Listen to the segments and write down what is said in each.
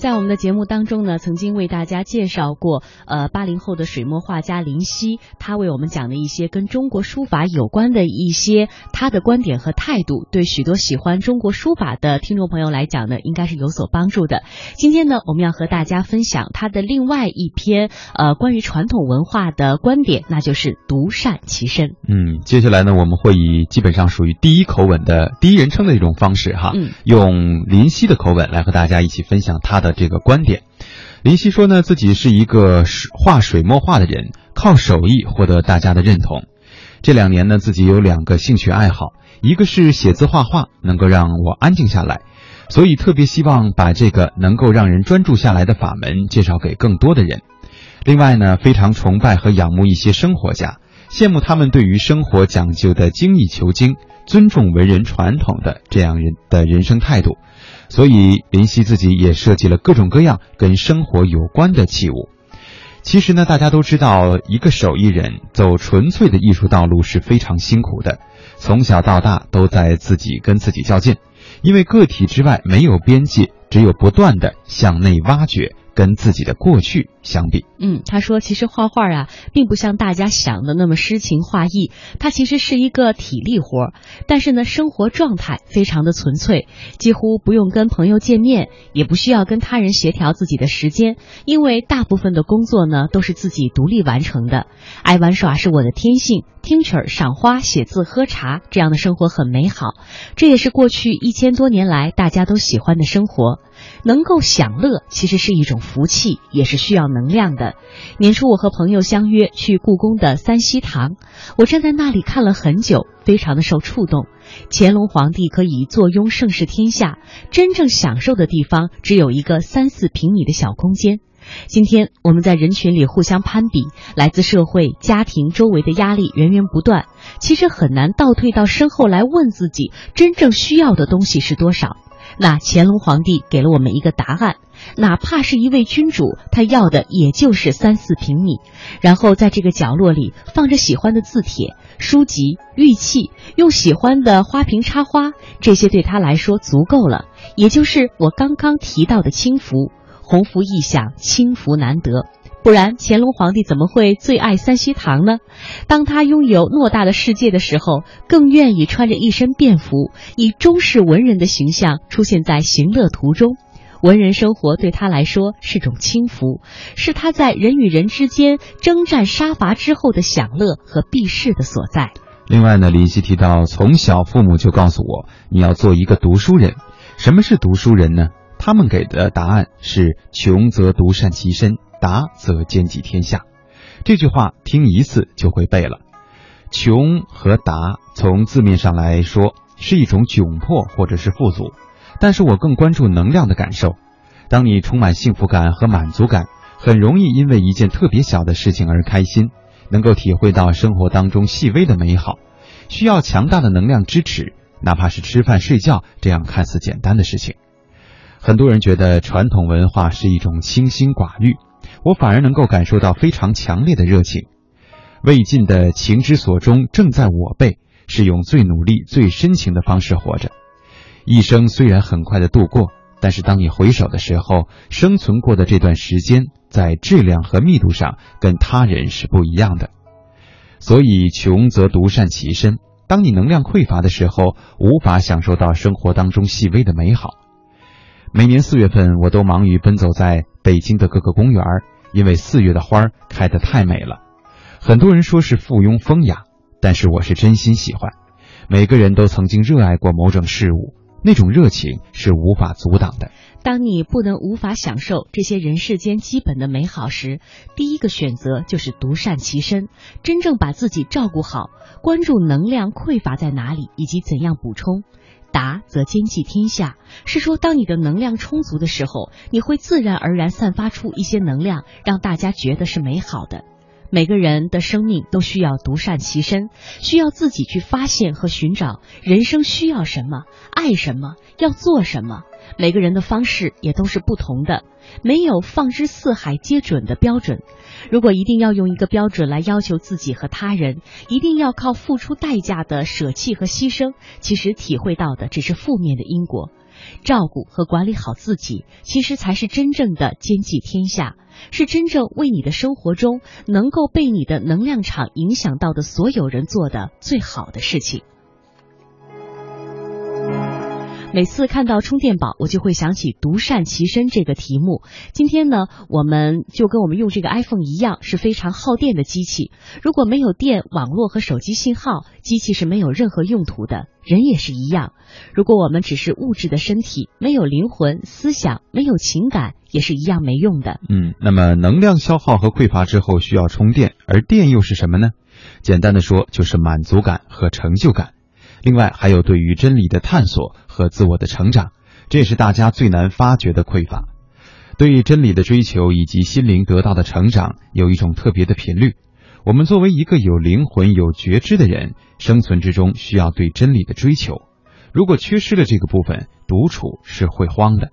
在我们的节目当中呢，曾经为大家介绍过，呃，八零后的水墨画家林夕，他为我们讲的一些跟中国书法有关的一些他的观点和态度，对许多喜欢中国书法的听众朋友来讲呢，应该是有所帮助的。今天呢，我们要和大家分享他的另外一篇，呃，关于传统文化的观点，那就是独善其身。嗯，接下来呢，我们会以基本上属于第一口吻的第一人称的一种方式哈，嗯用林夕的口吻来和大家一起分享他的这个观点。林夕说呢，自己是一个画水墨画的人，靠手艺获得大家的认同。这两年呢，自己有两个兴趣爱好，一个是写字画画，能够让我安静下来，所以特别希望把这个能够让人专注下来的法门介绍给更多的人。另外呢，非常崇拜和仰慕一些生活家，羡慕他们对于生活讲究的精益求精、尊重文人传统的这样人的人生态度。所以林夕自己也设计了各种各样跟生活有关的器物。其实呢，大家都知道，一个手艺人走纯粹的艺术道路是非常辛苦的，从小到大都在自己跟自己较劲，因为个体之外没有边界，只有不断的向内挖掘，跟自己的过去相比。嗯，他说，其实画画啊，并不像大家想的那么诗情画意，它其实是一个体力活儿。但是呢，生活状态非常的纯粹，几乎不用跟朋友见面，也不需要跟他人协调自己的时间，因为大部分的工作呢都是自己独立完成的。爱玩耍是我的天性，听曲儿、赏花、写字、喝茶，这样的生活很美好。这也是过去一千多年来大家都喜欢的生活。能够享乐，其实是一种福气，也是需要能量的。年初，我和朋友相约去故宫的三希堂，我站在那里看了很久，非常的受触动。乾隆皇帝可以坐拥盛世天下，真正享受的地方只有一个三四平米的小空间。今天我们在人群里互相攀比，来自社会、家庭周围的压力源源不断，其实很难倒退到身后来问自己真正需要的东西是多少。那乾隆皇帝给了我们一个答案，哪怕是一位君主，他要的也就是三四平米。然后在这个角落里放着喜欢的字帖、书籍、玉器，用喜欢的花瓶插花，这些对他来说足够了。也就是我刚刚提到的轻浮，鸿福异享，轻浮难得。不然，乾隆皇帝怎么会最爱三希堂呢？当他拥有偌大的世界的时候，更愿意穿着一身便服，以中式文人的形象出现在行乐途中。文人生活对他来说是种轻浮，是他在人与人之间征战杀伐之后的享乐和避世的所在。另外呢，林夕提到，从小父母就告诉我，你要做一个读书人。什么是读书人呢？他们给的答案是：穷则独善其身。达则兼济天下，这句话听一次就会背了。穷和达从字面上来说是一种窘迫或者是富足，但是我更关注能量的感受。当你充满幸福感和满足感，很容易因为一件特别小的事情而开心，能够体会到生活当中细微的美好。需要强大的能量支持，哪怕是吃饭睡觉这样看似简单的事情。很多人觉得传统文化是一种清心寡欲。我反而能够感受到非常强烈的热情，未尽的情之所钟正在我辈，是用最努力、最深情的方式活着。一生虽然很快的度过，但是当你回首的时候，生存过的这段时间，在质量和密度上跟他人是不一样的。所以，穷则独善其身。当你能量匮乏的时候，无法享受到生活当中细微的美好。每年四月份，我都忙于奔走在北京的各个公园，因为四月的花开得太美了。很多人说是附庸风雅，但是我是真心喜欢。每个人都曾经热爱过某种事物，那种热情是无法阻挡的。当你不能无法享受这些人世间基本的美好时，第一个选择就是独善其身，真正把自己照顾好，关注能量匮乏在哪里以及怎样补充。达则兼济天下，是说当你的能量充足的时候，你会自然而然散发出一些能量，让大家觉得是美好的。每个人的生命都需要独善其身，需要自己去发现和寻找人生需要什么，爱什么，要做什么。每个人的方式也都是不同的，没有放之四海皆准的标准。如果一定要用一个标准来要求自己和他人，一定要靠付出代价的舍弃和牺牲，其实体会到的只是负面的因果。照顾和管理好自己，其实才是真正的兼济天下，是真正为你的生活中能够被你的能量场影响到的所有人做的最好的事情。每次看到充电宝，我就会想起“独善其身”这个题目。今天呢，我们就跟我们用这个 iPhone 一样，是非常耗电的机器。如果没有电、网络和手机信号，机器是没有任何用途的。人也是一样，如果我们只是物质的身体，没有灵魂、思想，没有情感，也是一样没用的。嗯，那么能量消耗和匮乏之后需要充电，而电又是什么呢？简单的说，就是满足感和成就感。另外，还有对于真理的探索和自我的成长，这也是大家最难发掘的匮乏。对于真理的追求以及心灵得到的成长，有一种特别的频率。我们作为一个有灵魂、有觉知的人，生存之中需要对真理的追求。如果缺失了这个部分，独处是会慌的。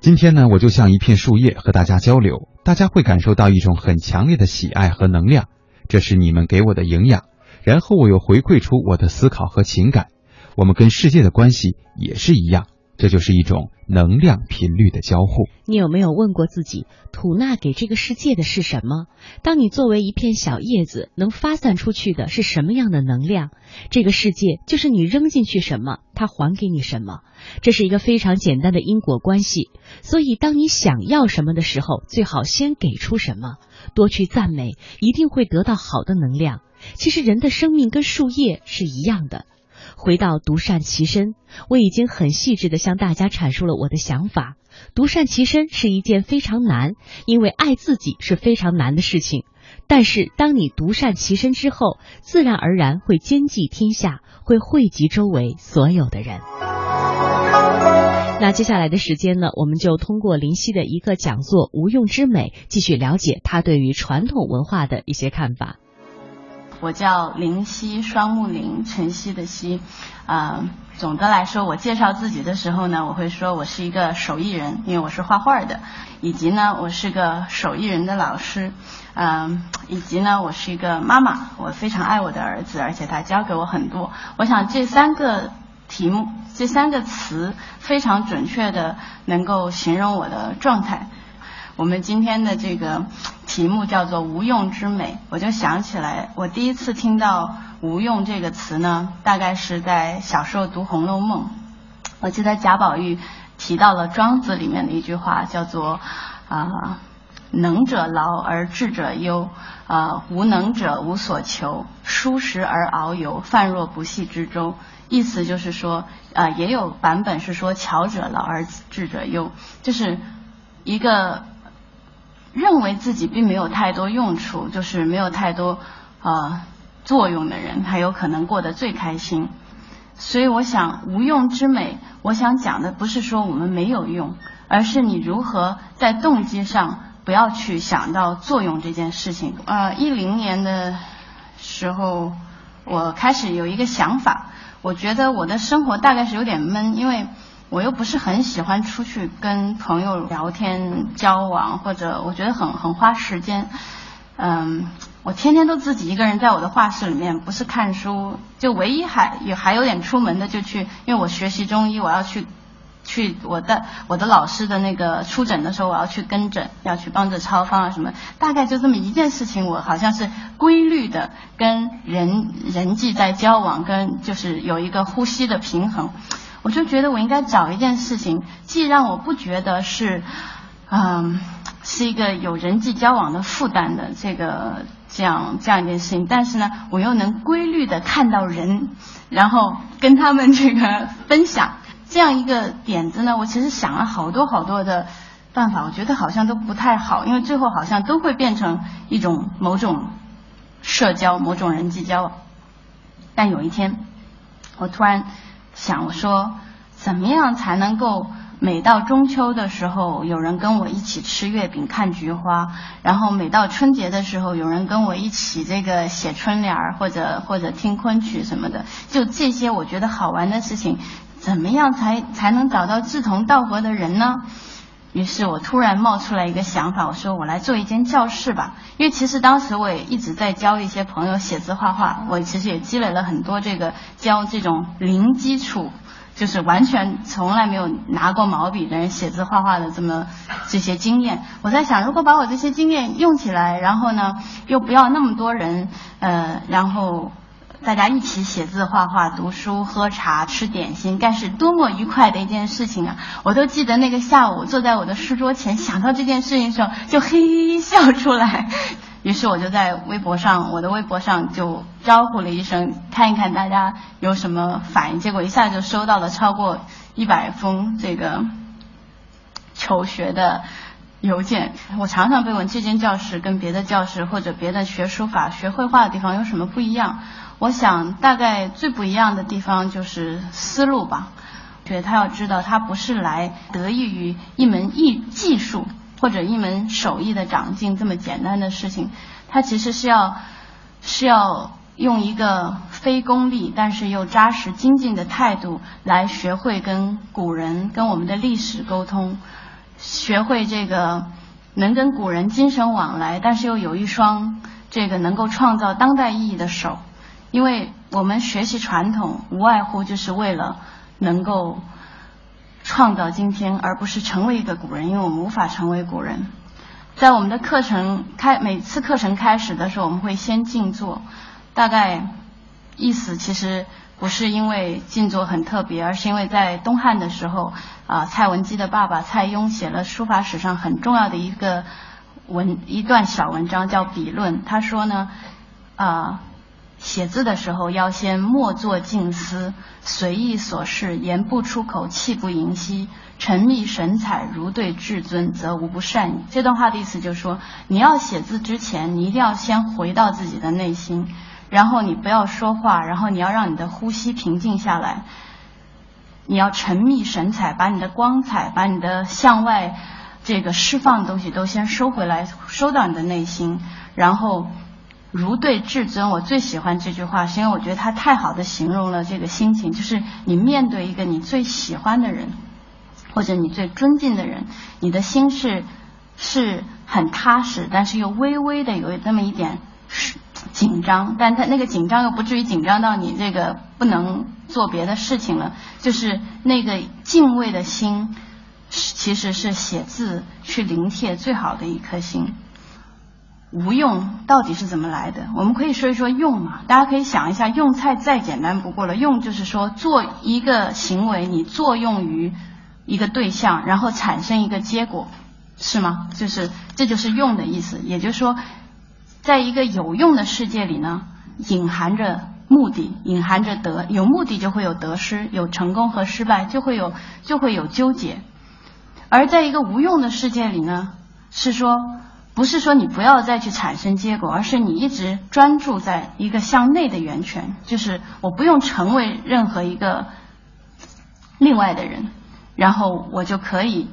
今天呢，我就像一片树叶和大家交流，大家会感受到一种很强烈的喜爱和能量，这是你们给我的营养。然后我又回馈出我的思考和情感，我们跟世界的关系也是一样，这就是一种能量频率的交互。你有没有问过自己，吐纳给这个世界的是什么？当你作为一片小叶子，能发散出去的是什么样的能量？这个世界就是你扔进去什么，它还给你什么。这是一个非常简单的因果关系。所以，当你想要什么的时候，最好先给出什么，多去赞美，一定会得到好的能量。其实人的生命跟树叶是一样的。回到独善其身，我已经很细致的向大家阐述了我的想法。独善其身是一件非常难，因为爱自己是非常难的事情。但是当你独善其身之后，自然而然会兼济天下，会惠及周围所有的人。那接下来的时间呢，我们就通过林夕的一个讲座《无用之美》，继续了解他对于传统文化的一些看法。我叫林夕，双木林，晨曦的曦。啊，总的来说，我介绍自己的时候呢，我会说我是一个手艺人，因为我是画画的，以及呢，我是个手艺人的老师，嗯，以及呢，我是一个妈妈，我非常爱我的儿子，而且他教给我很多。我想这三个题目，这三个词，非常准确的能够形容我的状态。我们今天的这个题目叫做“无用之美”，我就想起来，我第一次听到“无用”这个词呢，大概是在小时候读《红楼梦》。我记得贾宝玉提到了庄子里面的一句话，叫做“啊，能者劳而智者忧，啊，无能者无所求，疏食而遨游，泛若不系之舟”。意思就是说，啊，也有版本是说“巧者劳而智者忧”，就是一个。认为自己并没有太多用处，就是没有太多呃作用的人，他有可能过得最开心。所以我想，无用之美，我想讲的不是说我们没有用，而是你如何在动机上不要去想到作用这件事情。呃，一零年的时候，我开始有一个想法，我觉得我的生活大概是有点闷，因为。我又不是很喜欢出去跟朋友聊天交往，或者我觉得很很花时间。嗯，我天天都自己一个人在我的画室里面，不是看书，就唯一还有还有点出门的，就去，因为我学习中医，我要去去我的我的老师的那个出诊的时候，我要去跟诊，要去帮着抄方啊什么，大概就这么一件事情，我好像是规律的跟人人际在交往，跟就是有一个呼吸的平衡。我就觉得我应该找一件事情，既让我不觉得是，嗯，是一个有人际交往的负担的这个这样这样一件事情，但是呢，我又能规律的看到人，然后跟他们这个分享这样一个点子呢，我其实想了好多好多的办法，我觉得好像都不太好，因为最后好像都会变成一种某种社交、某种人际交往。但有一天，我突然。想说，怎么样才能够每到中秋的时候，有人跟我一起吃月饼、看菊花；然后每到春节的时候，有人跟我一起这个写春联儿，或者或者听昆曲什么的。就这些我觉得好玩的事情，怎么样才才能找到志同道合的人呢？于是我突然冒出来一个想法，我说我来做一间教室吧。因为其实当时我也一直在教一些朋友写字画画，我其实也积累了很多这个教这种零基础就是完全从来没有拿过毛笔的人写字画画的这么这些经验。我在想，如果把我这些经验用起来，然后呢，又不要那么多人，呃，然后大家一起写字、画画、读书、喝茶、吃点心，该是多么愉快的一件事情啊！我都记得那个下午坐在我的书桌前，想到这件事情的时候，就嘿嘿笑出来。于是我就在微博上，我的微博上就招呼了一声，看一看大家有什么反应。结果一下就收到了超过一百封这个求学的邮件。我常常被问这间教室跟别的教室或者别的学书法、学绘画的地方有什么不一样？我想大概最不一样的地方就是思路吧。觉得他要知道，他不是来得益于一门艺技术。或者一门手艺的长进这么简单的事情，他其实是要是要用一个非功利但是又扎实精进的态度来学会跟古人、跟我们的历史沟通，学会这个能跟古人精神往来，但是又有一双这个能够创造当代意义的手，因为我们学习传统无外乎就是为了能够。创造今天，而不是成为一个古人，因为我们无法成为古人。在我们的课程开每次课程开始的时候，我们会先静坐，大概意思其实不是因为静坐很特别，而是因为在东汉的时候，啊，蔡文姬的爸爸蔡邕写了书法史上很重要的一个文一段小文章，叫《笔论》。他说呢，啊。写字的时候要先默坐静思，随意所事，言不出口，气不盈息，沉溺神采，如对至尊，则无不善矣。这段话的意思就是说，你要写字之前，你一定要先回到自己的内心，然后你不要说话，然后你要让你的呼吸平静下来，你要沉溺神采，把你的光彩，把你的向外这个释放的东西都先收回来，收到你的内心，然后。如对至尊，我最喜欢这句话，是因为我觉得它太好的形容了这个心情。就是你面对一个你最喜欢的人，或者你最尊敬的人，你的心是是很踏实，但是又微微的有那么一点紧张。但他那个紧张又不至于紧张到你这个不能做别的事情了。就是那个敬畏的心，其实是写字去临帖最好的一颗心。无用到底是怎么来的？我们可以说一说用嘛。大家可以想一下，用菜再简单不过了。用就是说做一个行为，你作用于一个对象，然后产生一个结果，是吗？就是这就是用的意思。也就是说，在一个有用的世界里呢，隐含着目的，隐含着得。有目的就会有得失，有成功和失败，就会有就会有纠结。而在一个无用的世界里呢，是说。不是说你不要再去产生结果，而是你一直专注在一个向内的源泉，就是我不用成为任何一个另外的人，然后我就可以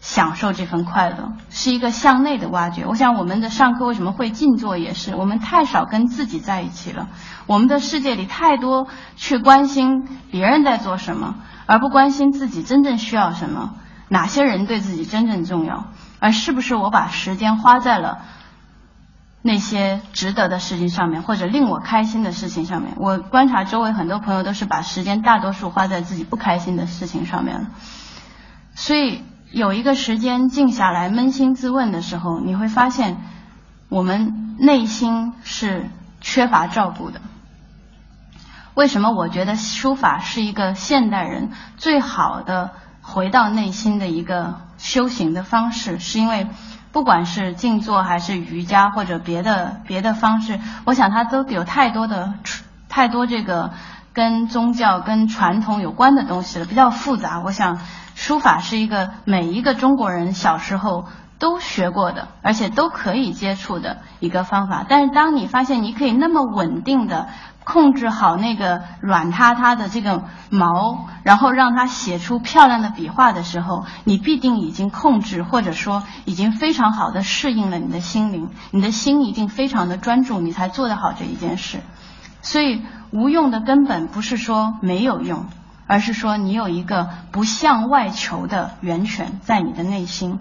享受这份快乐，是一个向内的挖掘。我想我们的上课为什么会静坐，也是我们太少跟自己在一起了。我们的世界里太多去关心别人在做什么，而不关心自己真正需要什么，哪些人对自己真正重要。而是不是我把时间花在了那些值得的事情上面，或者令我开心的事情上面？我观察周围很多朋友都是把时间大多数花在自己不开心的事情上面了。所以有一个时间静下来扪心自问的时候，你会发现我们内心是缺乏照顾的。为什么我觉得书法是一个现代人最好的回到内心的一个？修行的方式，是因为不管是静坐还是瑜伽或者别的别的方式，我想它都有太多的太多这个跟宗教跟传统有关的东西了，比较复杂。我想书法是一个每一个中国人小时候都学过的，而且都可以接触的一个方法。但是当你发现你可以那么稳定的。控制好那个软塌塌的这个毛，然后让它写出漂亮的笔画的时候，你必定已经控制，或者说已经非常好的适应了你的心灵，你的心一定非常的专注，你才做得好这一件事。所以无用的根本不是说没有用，而是说你有一个不向外求的源泉在你的内心。